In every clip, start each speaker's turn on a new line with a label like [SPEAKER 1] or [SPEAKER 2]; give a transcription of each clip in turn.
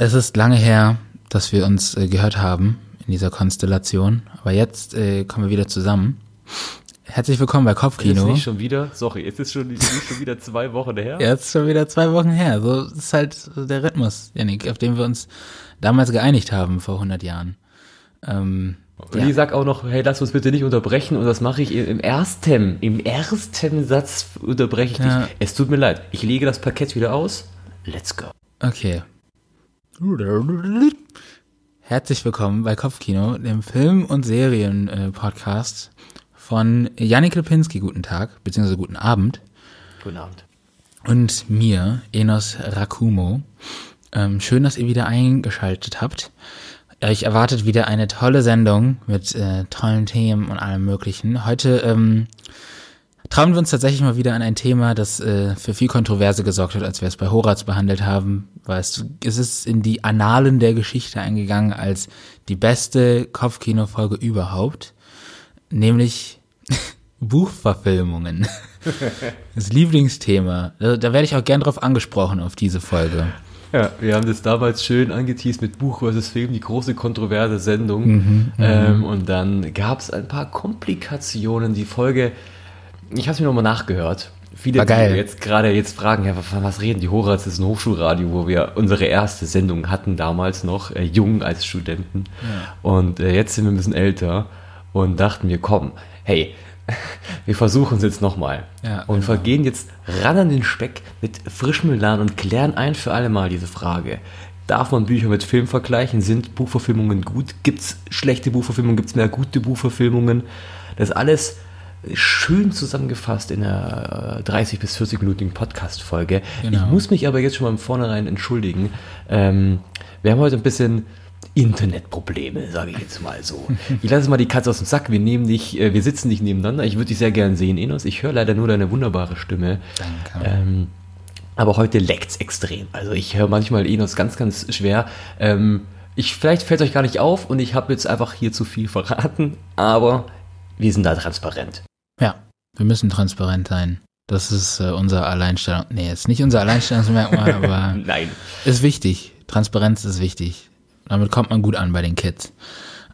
[SPEAKER 1] Es ist lange her, dass wir uns äh, gehört haben in dieser Konstellation, aber jetzt äh, kommen wir wieder zusammen. Herzlich willkommen bei Kopfkino.
[SPEAKER 2] Jetzt nicht schon wieder, sorry, jetzt ist schon, nicht schon wieder zwei Wochen her.
[SPEAKER 1] Jetzt ist schon wieder zwei Wochen her. So ist halt der Rhythmus, Janik, auf den wir uns damals geeinigt haben vor 100 Jahren.
[SPEAKER 2] Ähm, und ja. ich sag auch noch, hey, lass uns bitte nicht unterbrechen und das mache ich im ersten, im ersten Satz unterbreche ich ja. dich. Es tut mir leid, ich lege das Parkett wieder aus. Let's go.
[SPEAKER 1] Okay. Herzlich willkommen bei Kopfkino, dem Film- und Serien-Podcast von Janik Lipinski. Guten Tag, beziehungsweise guten Abend.
[SPEAKER 2] Guten Abend.
[SPEAKER 1] Und mir, Enos Rakumo. Ähm, schön, dass ihr wieder eingeschaltet habt. Euch erwartet wieder eine tolle Sendung mit äh, tollen Themen und allem Möglichen. Heute ähm, trauen wir uns tatsächlich mal wieder an ein Thema, das äh, für viel Kontroverse gesorgt hat, als wir es bei Horaz behandelt haben. Weil es, es ist in die Annalen der Geschichte eingegangen als die beste Kopfkino-Folge überhaupt. Nämlich Buchverfilmungen. das Lieblingsthema. Da, da werde ich auch gern drauf angesprochen, auf diese Folge.
[SPEAKER 2] Ja, wir haben das damals schön angeteased mit Buch vs. Film, die große kontroverse Sendung. Mhm, mhm. ähm, und dann gab es ein paar Komplikationen. Die Folge ich habe es mir nochmal nachgehört. Viele, die jetzt gerade jetzt fragen, ja, von was reden die Horaz? Das ist ein Hochschulradio, wo wir unsere erste Sendung hatten damals noch, äh, jung als Studenten. Ja. Und äh, jetzt sind wir ein bisschen älter und dachten wir, komm, hey, wir versuchen es jetzt nochmal. Ja, und genau. vergehen jetzt ran an den Speck mit frischem Elan und klären ein für alle Mal diese Frage. Darf man Bücher mit Film vergleichen? Sind Buchverfilmungen gut? Gibt es schlechte Buchverfilmungen? Gibt es mehr gute Buchverfilmungen? Das alles schön zusammengefasst in einer 30 bis 40-minütigen Podcast-Folge. Genau. Ich muss mich aber jetzt schon mal im Vornherein entschuldigen. Ähm, wir haben heute ein bisschen Internetprobleme, sage ich jetzt mal so. Ich lasse mal die Katze aus dem Sack. Wir nehmen dich, äh, wir sitzen nicht nebeneinander. Ich würde dich sehr gern sehen, Enos. Ich höre leider nur deine wunderbare Stimme. Danke. Ähm, aber heute leckt's extrem. Also ich höre manchmal Enos ganz, ganz schwer. Ähm, ich, vielleicht fällt euch gar nicht auf und ich habe jetzt einfach hier zu viel verraten, aber wir sind da transparent.
[SPEAKER 1] Ja, wir müssen transparent sein. Das ist äh, unser Alleinstellung. Nee, ist nicht unser Alleinstellungsmerkmal, aber
[SPEAKER 2] Nein.
[SPEAKER 1] ist wichtig. Transparenz ist wichtig. Damit kommt man gut an bei den Kids.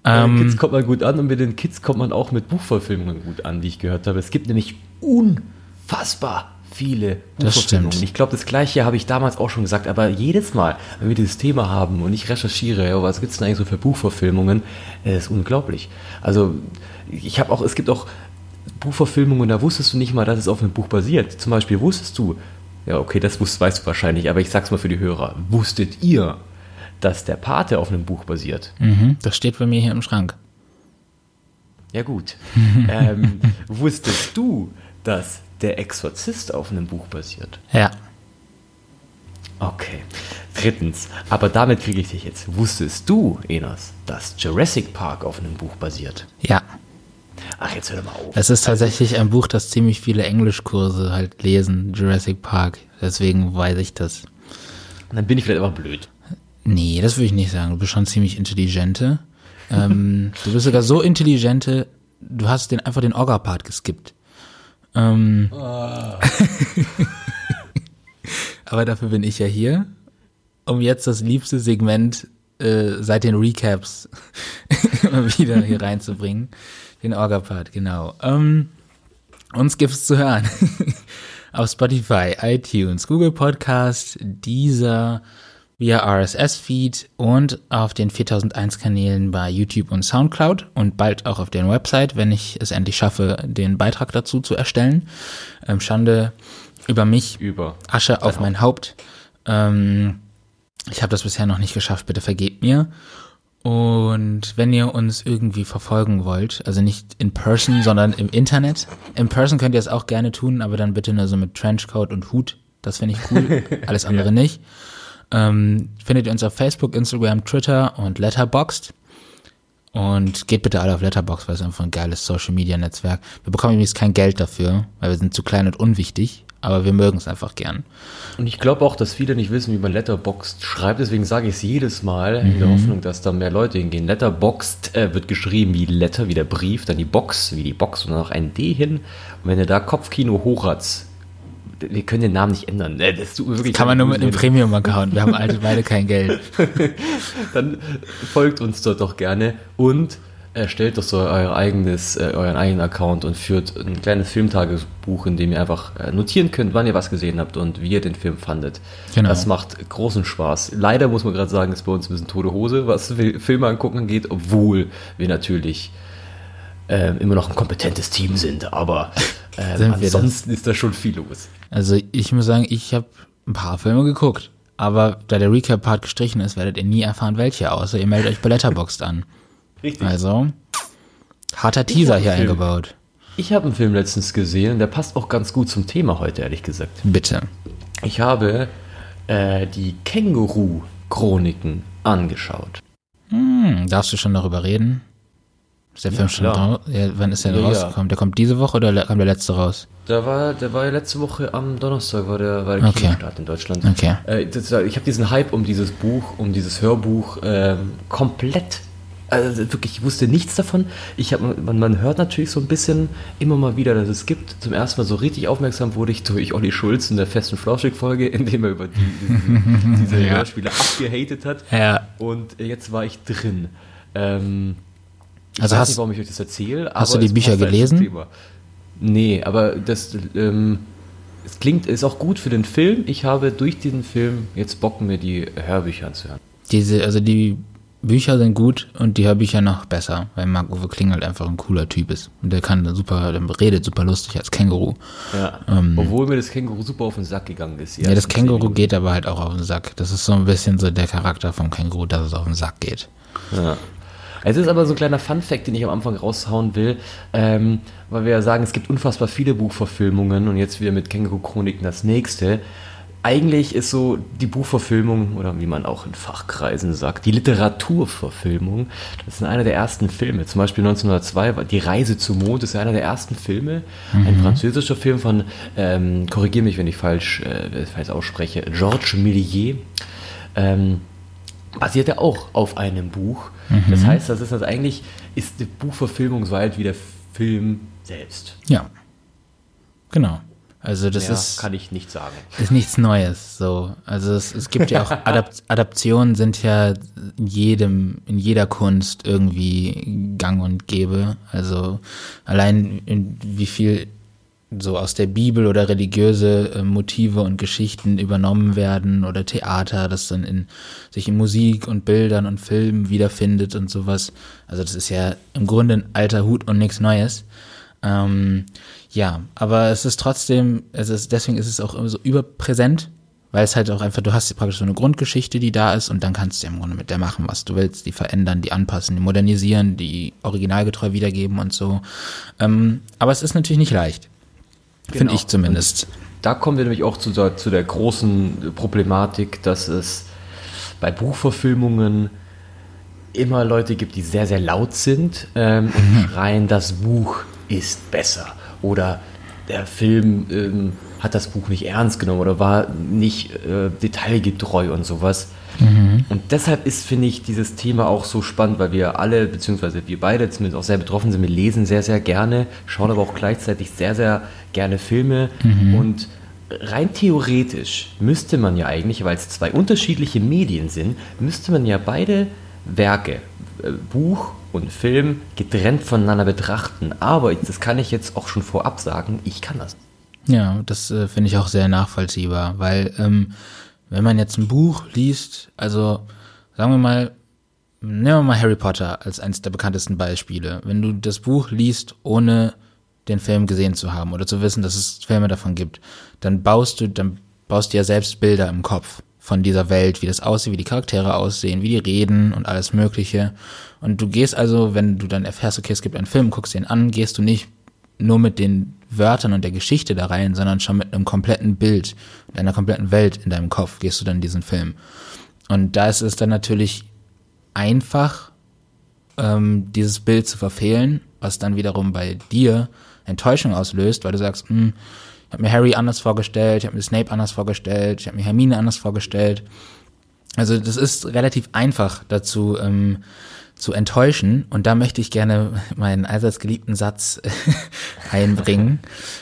[SPEAKER 2] Bei den ähm, Kids kommt man gut an und mit den Kids kommt man auch mit Buchverfilmungen gut an, wie ich gehört habe. Es gibt nämlich unfassbar viele
[SPEAKER 1] Buchverfilmungen.
[SPEAKER 2] Ich glaube, das gleiche habe ich damals auch schon gesagt, aber jedes Mal, wenn wir dieses Thema haben und ich recherchiere, was gibt es denn eigentlich so für Buchverfilmungen, ist unglaublich. Also ich habe auch, es gibt auch Buchverfilmungen, da wusstest du nicht mal, dass es auf einem Buch basiert. Zum Beispiel wusstest du, ja, okay, das wusst, weißt du wahrscheinlich, aber ich sag's mal für die Hörer. Wusstet ihr, dass der Pate auf einem Buch basiert?
[SPEAKER 1] Mhm, das steht bei mir hier im Schrank.
[SPEAKER 2] Ja, gut. ähm, wusstest du, dass der Exorzist auf einem Buch basiert?
[SPEAKER 1] Ja.
[SPEAKER 2] Okay. Drittens, aber damit kriege ich dich jetzt. Wusstest du, Enos, dass Jurassic Park auf einem Buch basiert?
[SPEAKER 1] Ja.
[SPEAKER 2] Ach, jetzt hör mal auf.
[SPEAKER 1] Es ist tatsächlich ein Buch, das ziemlich viele Englischkurse halt lesen, Jurassic Park. Deswegen weiß ich das.
[SPEAKER 2] Dann bin ich vielleicht einfach blöd.
[SPEAKER 1] Nee, das würde ich nicht sagen. Du bist schon ziemlich intelligente. ähm, du bist sogar so intelligente, du hast den einfach den Orga-Part geskippt. Ähm, oh. aber dafür bin ich ja hier, um jetzt das liebste Segment äh, seit den Recaps immer wieder hier reinzubringen. Den Orga-Part, genau. Ähm, uns gibt's zu hören. Auf Spotify, iTunes, Google Podcast, dieser via RSS-Feed und auf den 4001 Kanälen bei YouTube und Soundcloud und bald auch auf der Website, wenn ich es endlich schaffe, den Beitrag dazu zu erstellen. Ähm, Schande über mich,
[SPEAKER 2] über
[SPEAKER 1] Asche auf mein Haupt. Ähm, ich habe das bisher noch nicht geschafft, bitte vergebt mir. Und wenn ihr uns irgendwie verfolgen wollt, also nicht in person, sondern im Internet. In person könnt ihr es auch gerne tun, aber dann bitte nur so mit Trenchcoat und Hut. Das finde ich cool. Alles andere ja. nicht. Ähm, findet ihr uns auf Facebook, Instagram, Twitter und Letterboxd. Und geht bitte alle auf Letterboxd, weil es einfach ein geiles Social Media Netzwerk. Wir bekommen übrigens kein Geld dafür, weil wir sind zu klein und unwichtig aber wir mögen es einfach gern.
[SPEAKER 2] Und ich glaube auch, dass viele nicht wissen, wie man Letterboxd schreibt, deswegen sage ich es jedes Mal mhm. in der mhm. Hoffnung, dass da mehr Leute hingehen. Letterboxd äh, wird geschrieben wie Letter, wie der Brief, dann die Box, wie die Box und dann noch ein D hin. Und wenn ihr da Kopfkino Hochratz wir können den Namen nicht ändern. Äh, Das tut mir wirklich
[SPEAKER 1] Kann man nur mit einem. Premium-Account. Wir haben alte beide kein Geld.
[SPEAKER 2] Dann folgt uns dort doch gerne und erstellt doch so euer eigenes, äh, euren eigenen Account und führt ein kleines Filmtagebuch, in dem ihr einfach äh, notieren könnt, wann ihr was gesehen habt und wie ihr den Film fandet.
[SPEAKER 1] Genau.
[SPEAKER 2] Das macht großen Spaß. Leider muss man gerade sagen, ist bei uns ein bisschen tote Hose, was Fil- Filme angucken angeht, obwohl wir natürlich ähm, immer noch ein kompetentes Team sind, aber ähm,
[SPEAKER 1] Sind
[SPEAKER 2] ansonsten ist da schon viel los.
[SPEAKER 1] Also ich muss sagen, ich habe ein paar Filme geguckt. Aber da der Recap-Part gestrichen ist, werdet ihr nie erfahren, welche, außer ihr meldet euch bei Letterboxd an.
[SPEAKER 2] Richtig.
[SPEAKER 1] Also, harter Teaser hier
[SPEAKER 2] Film.
[SPEAKER 1] eingebaut.
[SPEAKER 2] Ich habe einen Film letztens gesehen, der passt auch ganz gut zum Thema heute, ehrlich gesagt.
[SPEAKER 1] Bitte.
[SPEAKER 2] Ich habe äh, die Känguru-Chroniken angeschaut.
[SPEAKER 1] Hm, darfst du schon darüber reden? Ist der Film schon
[SPEAKER 2] klar.
[SPEAKER 1] raus? Ja, wann ist der denn
[SPEAKER 2] Ja, ja.
[SPEAKER 1] rausgekommen? Der kommt diese Woche oder kam der letzte raus?
[SPEAKER 2] Der war, der war ja letzte Woche am Donnerstag, war der, war der
[SPEAKER 1] Okay.
[SPEAKER 2] Kinostart in Deutschland.
[SPEAKER 1] Okay.
[SPEAKER 2] Äh, das, ich habe diesen Hype um dieses Buch, um dieses Hörbuch ähm, komplett. Also wirklich, ich wusste nichts davon. Ich hab, man, man hört natürlich so ein bisschen immer mal wieder, dass es gibt. Zum ersten Mal so richtig aufmerksam wurde ich durch Olli Schulz in der festen Flauschig-Folge, in dem er über die, diese, diese
[SPEAKER 1] Ja.
[SPEAKER 2] Hörspiele abgehatet hat.
[SPEAKER 1] Ja.
[SPEAKER 2] Und jetzt war ich drin. Ähm, ich
[SPEAKER 1] Also
[SPEAKER 2] weiß
[SPEAKER 1] hast-
[SPEAKER 2] nicht, warum ich euch das erzähle.
[SPEAKER 1] hast du die Bücher
[SPEAKER 2] halt
[SPEAKER 1] gelesen?
[SPEAKER 2] Nee, aber das ähm, es klingt, ist auch gut für den Film. Ich habe durch diesen Film jetzt Bock, mir die Hörbücher anzuhören.
[SPEAKER 1] Diese, also die Bücher sind gut und die Hörbücher noch besser, weil Marc-Uwe Kling halt einfach ein cooler Typ ist. Und der kann super, der redet super lustig als Känguru.
[SPEAKER 2] Ja.
[SPEAKER 1] Ähm.
[SPEAKER 2] Obwohl mir das Känguru super auf den Sack gegangen ist.
[SPEAKER 1] Ja, das Känguru geht aber halt auch auf den Sack. Das ist so ein bisschen so der Charakter vom Känguru, dass es auf den Sack geht.
[SPEAKER 2] Ja. Es ist aber so ein kleiner Fun-Fact, den ich am Anfang raushauen will, ähm, weil wir ja sagen, es gibt unfassbar viele Buchverfilmungen und jetzt wieder mit Känguru-Chroniken das nächste. Eigentlich ist so die Buchverfilmung, oder wie man auch in Fachkreisen sagt, die Literaturverfilmung, das ist einer der ersten Filme. Zum Beispiel 1902, war Die Reise zum Mond ist ja einer der ersten Filme. Ein französischer Film von, ähm, korrigiere mich, wenn ich falsch, äh, falsch ausspreche, Georges Méliès. Ähm, basierte auch auf einem Buch. Das heißt, das ist das eigentlich, ist die Buchverfilmung so alt wie der Film selbst.
[SPEAKER 1] Ja. Genau. Also das
[SPEAKER 2] Mehr
[SPEAKER 1] ist,
[SPEAKER 2] kann ich nicht sagen.
[SPEAKER 1] ist nichts Neues. So. Also es, es gibt ja auch Adapt Adaptionen sind ja in jedem, in jeder Kunst irgendwie gang und gäbe. Also allein in wie viel so aus der Bibel oder religiöse äh, Motive und Geschichten übernommen werden oder Theater, das dann in sich in Musik und Bildern und Filmen wiederfindet und sowas. Also das ist ja im Grunde ein alter Hut und nichts Neues. Ähm, ja, aber es ist trotzdem, es ist, deswegen ist es auch immer so überpräsent, weil es halt auch einfach, du hast praktisch so eine Grundgeschichte, die da ist und dann kannst du ja im Grunde mit der machen, was du willst, die verändern, die anpassen, die modernisieren, die originalgetreu wiedergeben und so. Ähm, aber es ist natürlich nicht leicht. Finde
[SPEAKER 2] Genau.
[SPEAKER 1] ich zumindest.
[SPEAKER 2] Da kommen wir nämlich auch zu der, zu der großen Problematik, dass es bei Buchverfilmungen immer Leute gibt, die sehr, sehr laut sind ähm, und schreien, das Buch ist besser. Oder der Film ähm, hat das Buch nicht ernst genommen oder war nicht äh, detailgetreu und sowas. Und deshalb ist, finde ich, dieses Thema auch so spannend, weil wir alle, beziehungsweise wir beide zumindest auch sehr betroffen sind. Wir lesen sehr, sehr gerne, schauen aber auch gleichzeitig sehr, sehr gerne Filme. Und rein theoretisch müsste man ja eigentlich, weil es zwei unterschiedliche Medien sind, müsste man ja beide Werke, äh, Buch und Film, getrennt voneinander betrachten. Aber das kann ich jetzt auch schon vorab sagen, ich kann das.
[SPEAKER 1] Ja, das äh, finde ich auch sehr nachvollziehbar, weil ähm, wenn man jetzt ein Buch liest, also sagen wir mal, nehmen wir mal Harry Potter als eines der bekanntesten Beispiele. Wenn du das Buch liest, ohne den Film gesehen zu haben oder zu wissen, dass es Filme davon gibt, dann baust du, dann baust du ja selbst Bilder im Kopf von dieser Welt, wie das aussieht, wie die Charaktere aussehen, wie die reden und alles Mögliche. Und du gehst also, wenn du dann erfährst, okay, es gibt einen Film, guckst den an, gehst du nicht nur mit den Wörtern und der Geschichte da rein, sondern schon mit einem kompletten Bild, mit einer kompletten Welt in deinem Kopf gehst du dann in diesen Film. Und da ist es dann natürlich einfach, ähm, dieses Bild zu verfehlen, was dann wiederum bei dir Enttäuschung auslöst, weil du sagst, hm, ich habe mir Harry anders vorgestellt, ich habe mir Snape anders vorgestellt, ich habe mir Hermine anders vorgestellt. Also das ist relativ einfach dazu, ähm, zu enttäuschen. Und da möchte ich gerne meinen allseits geliebten Satz einbringen.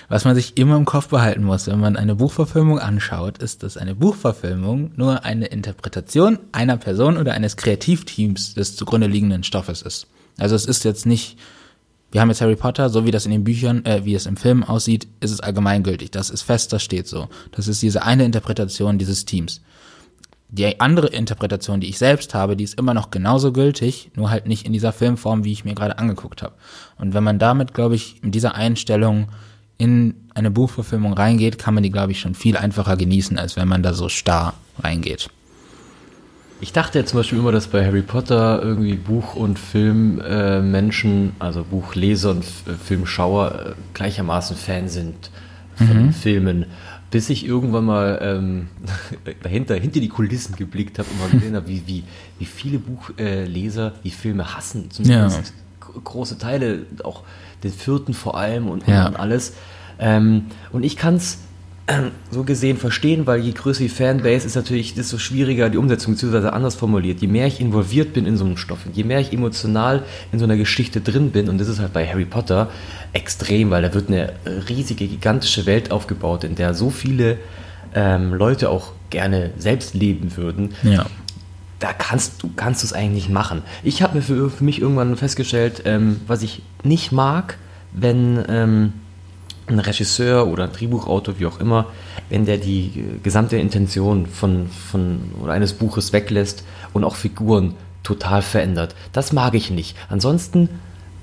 [SPEAKER 1] Was man sich immer im Kopf behalten muss, wenn man eine Buchverfilmung anschaut, ist, dass eine Buchverfilmung nur eine Interpretation einer Person oder eines Kreativteams des zugrunde liegenden Stoffes ist. Also es ist jetzt nicht, wir haben jetzt Harry Potter, so wie das in den Büchern, äh, wie es im Film aussieht, ist es allgemeingültig. Das ist fest, das steht so. Das ist diese eine Interpretation dieses Teams. Die andere Interpretation, die ich selbst habe, die ist immer noch genauso gültig, nur halt nicht in dieser Filmform, wie ich mir gerade angeguckt habe. Und wenn man damit, glaube ich, mit dieser Einstellung in eine Buchverfilmung reingeht, kann man die, glaube ich, schon viel einfacher genießen, als wenn man da so starr reingeht.
[SPEAKER 2] Ich dachte ja zum Beispiel immer, dass bei Harry Potter irgendwie Buch- und Filmmenschen, äh, also Buchleser und äh, Filmschauer äh, gleichermaßen Fan sind von mhm. Filmen bis ich irgendwann mal ähm, dahinter, hinter die Kulissen geblickt habe und mal gesehen habe, wie, wie, wie viele Buchleser äh, die Filme hassen. Zumindest ja. große Teile, auch den vierten vor allem und, ja. und alles. Ähm, und ich kann es so gesehen verstehen, weil je größer die Fanbase ist natürlich, desto schwieriger die Umsetzung, beziehungsweise anders formuliert. Je mehr ich involviert bin in so einem Stoff, je mehr ich emotional in so einer Geschichte drin bin, und das ist halt bei Harry Potter extrem, weil da wird eine riesige, gigantische Welt aufgebaut, in der so viele ähm, Leute auch gerne selbst leben würden.
[SPEAKER 1] Ja.
[SPEAKER 2] Da kannst du kannst es eigentlich nicht machen. Ich habe mir für, für, mich irgendwann festgestellt, ähm, was ich nicht mag, wenn ähm, ein Regisseur oder ein Drehbuchautor, wie auch immer, wenn der die gesamte Intention von, von oder eines Buches weglässt und auch Figuren total verändert. Das mag ich nicht. Ansonsten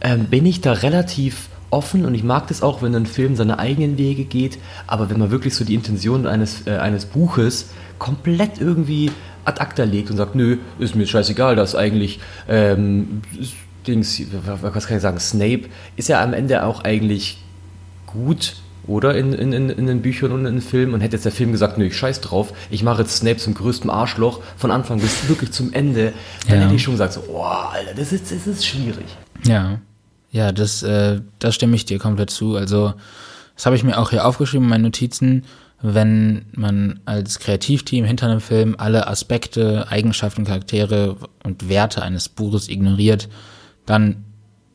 [SPEAKER 2] ähm, bin ich da relativ offen und ich mag das auch, wenn ein Film seine eigenen Wege geht, aber wenn man wirklich so die Intention eines, äh, eines Buches komplett irgendwie ad acta legt und sagt, nö, ist mir scheißegal, dass eigentlich ähm, Dings, was kann ich sagen, Snape ist ja am Ende auch eigentlich gut, oder? In, in, in, den Büchern und in den Filmen. Und hätte jetzt der Film gesagt, nö, ich scheiß drauf, ich mache jetzt Snape zum größten Arschloch von Anfang bis wirklich zum Ende, dann ja. hätte ich schon gesagt, so, oh, Alter, das ist, das ist schwierig.
[SPEAKER 1] Ja. Ja, das, äh, das stimme ich dir komplett zu. Also, das habe ich mir auch hier aufgeschrieben in meinen Notizen. Wenn man als Kreativteam hinter einem Film alle Aspekte, Eigenschaften, Charaktere und Werte eines Buches ignoriert, dann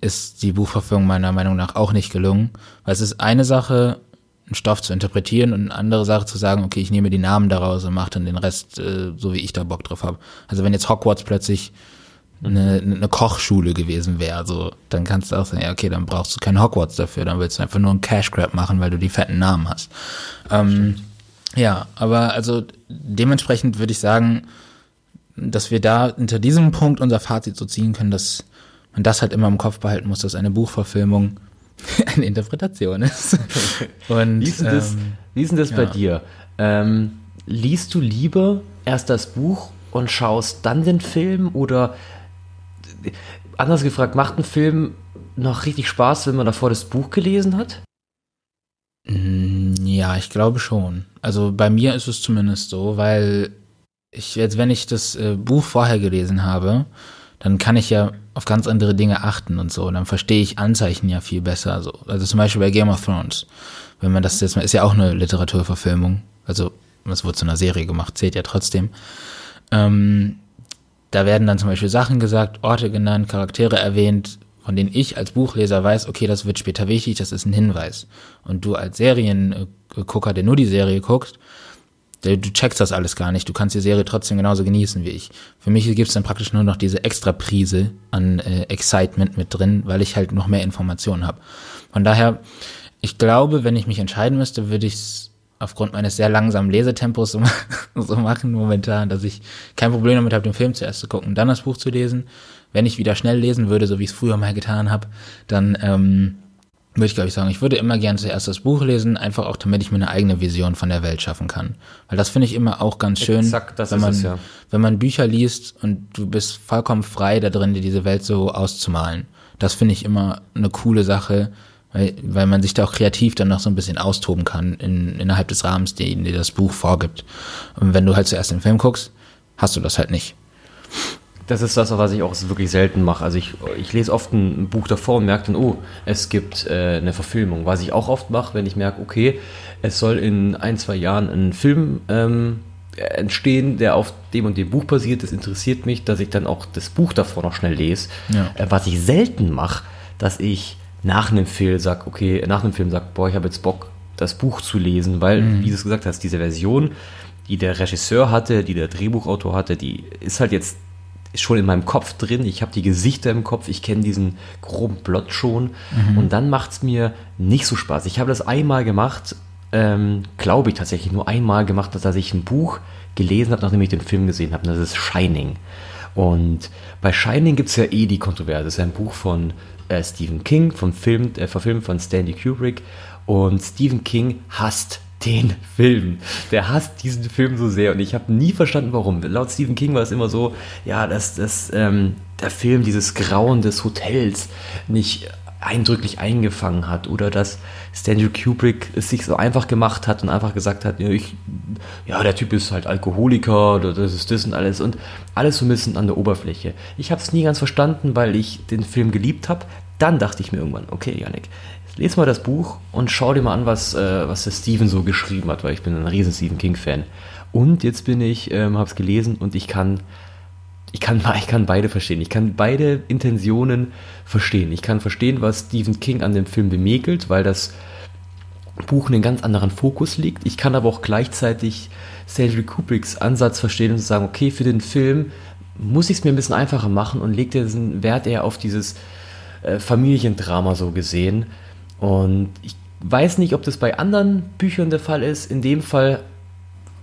[SPEAKER 1] ist die Buchverfilmung meiner Meinung nach auch nicht gelungen, weil es ist eine Sache, einen Stoff zu interpretieren und eine andere Sache zu sagen, okay, ich nehme die Namen daraus und mache dann den Rest äh, so, wie ich da Bock drauf habe. Also wenn jetzt Hogwarts plötzlich eine, eine Kochschule gewesen wäre, so, dann kannst du auch sagen, ja, okay, dann brauchst du kein Hogwarts dafür, dann willst du einfach nur einen Cash Grab machen, weil du die fetten Namen hast. Ähm, ja, aber also dementsprechend würde ich sagen, dass wir da hinter diesem Punkt unser Fazit so ziehen können, dass man das halt immer im Kopf behalten muss, dass eine Buchverfilmung eine Interpretation ist.
[SPEAKER 2] Und, wie ist denn das, ähm, das ja. bei dir? Ähm, liest du lieber erst das Buch und schaust dann den Film oder anders gefragt, macht ein Film noch richtig Spaß, wenn man davor das Buch gelesen hat?
[SPEAKER 1] Mm, ja, ich glaube schon. Also bei mir ist es zumindest so, weil ich jetzt, wenn ich das äh, Buch vorher gelesen habe, dann kann ich ja auf ganz andere Dinge achten und so. Dann verstehe ich Anzeichen ja viel besser. So. Also zum Beispiel bei Game of Thrones. Wenn man das jetzt mal, ist ja auch eine Literaturverfilmung. Also es wurde zu einer Serie gemacht, zählt ja trotzdem. Ähm, da werden dann zum Beispiel Sachen gesagt, Orte genannt, Charaktere erwähnt, von denen ich als Buchleser weiß, okay, das wird später wichtig, das ist ein Hinweis. Und du als Seriengucker, der nur die Serie guckst, Du checkst das alles gar nicht. Du kannst die Serie trotzdem genauso genießen wie ich. Für mich gibt es dann praktisch nur noch diese extra Prise an äh, Excitement mit drin, weil ich halt noch mehr Informationen habe. Von daher, ich glaube, wenn ich mich entscheiden müsste, würde ich es aufgrund meines sehr langsamen Lesetempos so, so machen momentan, dass ich kein Problem damit habe, den Film zuerst zu gucken, dann das Buch zu lesen. Wenn ich wieder schnell lesen würde, so wie ich es früher mal getan habe, dann ähm, würde ich glaube ich sagen, ich würde immer gerne zuerst das Buch lesen, einfach auch damit ich mir eine eigene Vision von der Welt schaffen kann. Weil das finde ich immer auch ganz schön,
[SPEAKER 2] Exakt, das
[SPEAKER 1] wenn, man,
[SPEAKER 2] es, ja.
[SPEAKER 1] wenn man Bücher liest und du bist vollkommen frei da drin, dir diese Welt so auszumalen. Das finde ich immer eine coole Sache, weil, weil man sich da auch kreativ dann noch so ein bisschen austoben kann in, innerhalb des Rahmens, den dir das Buch vorgibt. Und wenn du halt zuerst den Film guckst, hast du das halt nicht.
[SPEAKER 2] Das ist das, was ich auch wirklich selten mache. Also ich, ich lese oft ein Buch davor und merke dann, oh, es gibt äh, eine Verfilmung. Was ich auch oft mache, wenn ich merke, okay, es soll in ein, zwei Jahren ein Film ähm, entstehen, der auf dem und dem Buch basiert. Das interessiert mich, dass ich dann auch das Buch davor noch schnell lese.
[SPEAKER 1] Ja.
[SPEAKER 2] Äh, was ich selten mache, dass ich nach einem Film sage, okay, nach einem Film sage, boah, ich habe jetzt Bock, das Buch zu lesen, weil, wie du es gesagt hast, diese Version, die der Regisseur hatte, die der Drehbuchautor hatte, die ist halt jetzt schon in meinem Kopf drin. Ich habe die Gesichter im Kopf, ich kenne diesen groben Plot schon. Und dann macht es mir nicht so Spaß. Ich habe das einmal gemacht, ähm, glaube ich tatsächlich nur einmal gemacht, dass ich ein Buch gelesen habe, nachdem ich den Film gesehen habe. Das ist Shining. Und bei Shining gibt es ja eh die Kontroverse. Das ist ein Buch von äh, Stephen King, vom Film, äh, verfilmt von Stanley Kubrick. Und Stephen King hasst den Film. Der hasst diesen Film so sehr und ich habe nie verstanden, warum. Laut Stephen King war es immer so, ja, dass, dass ähm, der Film dieses Grauen des Hotels nicht eindrücklich eingefangen hat oder dass Stanley Kubrick es sich so einfach gemacht hat und einfach gesagt hat, ja, ich, ja der Typ ist halt Alkoholiker oder das ist das und alles und alles so ein bisschen an der Oberfläche. Ich habe es nie ganz verstanden, weil ich den Film geliebt habe. Dann dachte ich mir irgendwann, okay, Janik, les mal das Buch und schau dir mal an, was, äh, was der Steven so geschrieben hat, weil ich bin ein riesen Stephen King-Fan. Und jetzt bin ich, ähm, habe es gelesen und ich kann, ich kann, ich kann beide verstehen. Ich kann beide Intentionen verstehen. Ich kann verstehen, was Stephen King an dem Film bemäkelt, weil das Buch einen ganz anderen Fokus liegt. Ich kann aber auch gleichzeitig Stanley Kubricks Ansatz verstehen und sagen, okay, für den Film muss ich es mir ein bisschen einfacher machen und legt diesen Wert eher auf dieses äh, Familiendrama so gesehen. Und ich weiß nicht, ob das bei anderen Büchern der Fall ist. In dem Fall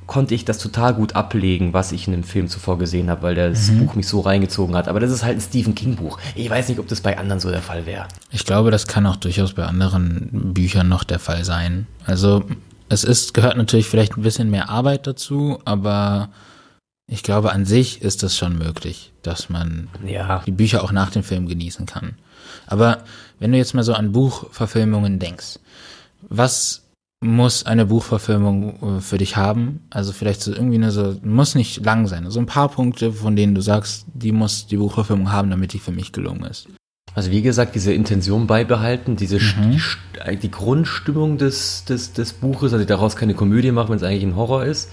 [SPEAKER 2] konnte ich das total gut ablegen, was ich in dem Film zuvor gesehen habe, weil das Buch mich so reingezogen hat. Aber das ist halt ein Stephen King Buch. Ich weiß nicht, ob das bei anderen so der Fall wäre.
[SPEAKER 1] Ich glaube, das kann auch durchaus bei anderen Büchern noch der Fall sein. Also es ist, gehört natürlich vielleicht ein bisschen mehr Arbeit dazu, aber ich glaube, an sich ist es schon möglich, dass man
[SPEAKER 2] Ja.
[SPEAKER 1] die Bücher auch nach dem Film genießen kann. Aber wenn du jetzt mal so an Buchverfilmungen denkst, was muss eine Buchverfilmung äh, für dich haben? Also vielleicht so irgendwie eine so, muss nicht lang sein. So ein paar Punkte, von denen du sagst, die muss die Buchverfilmung haben, damit die für mich gelungen ist.
[SPEAKER 2] Also wie gesagt, diese Intention beibehalten, diese St- die, die Grundstimmung des, des, des Buches, also daraus keine Komödie machen, wenn es eigentlich ein Horror ist.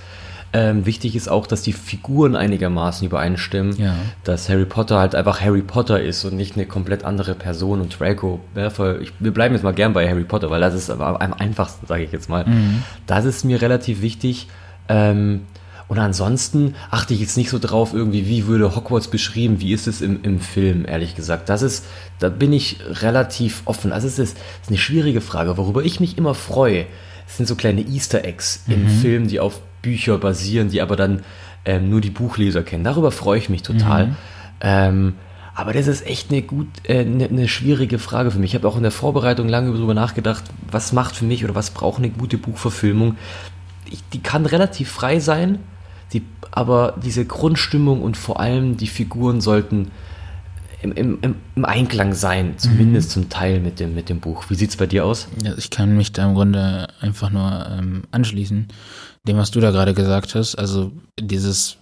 [SPEAKER 2] Ähm, wichtig ist auch, dass die Figuren einigermaßen übereinstimmen,
[SPEAKER 1] Ja.
[SPEAKER 2] dass Harry Potter halt einfach Harry Potter ist und nicht eine komplett andere Person und Draco Malfoy. Ich, wir bleiben jetzt mal gern bei Harry Potter, weil das ist aber am einfachsten, sage ich jetzt mal. Das ist mir relativ wichtig. Ähm, und ansonsten achte ich jetzt nicht so drauf, irgendwie, wie würde Hogwarts beschrieben, wie ist es im, im Film, ehrlich gesagt. Das ist, da bin ich relativ offen. Also es ist, ist eine schwierige Frage, worüber ich mich immer freue. Es sind so kleine Easter Eggs im Film, die auf Bücher basieren, die aber dann ähm, nur die Buchleser kennen. Darüber freue ich mich total. Ähm, aber das ist echt eine gut, äh, eine, eine schwierige Frage für mich. Ich habe auch in der Vorbereitung lange darüber nachgedacht, was macht für mich oder was braucht eine gute Buchverfilmung. Ich, die kann relativ frei sein, die, aber diese Grundstimmung und vor allem die Figuren sollten im, im, im- Einklang sein, zumindest zum Teil mit dem, mit dem Buch. Wie sieht's bei dir aus?
[SPEAKER 1] Ja, ich kann mich da im Grunde einfach nur ähm, anschließen, dem, was du da gerade gesagt hast. Also dieses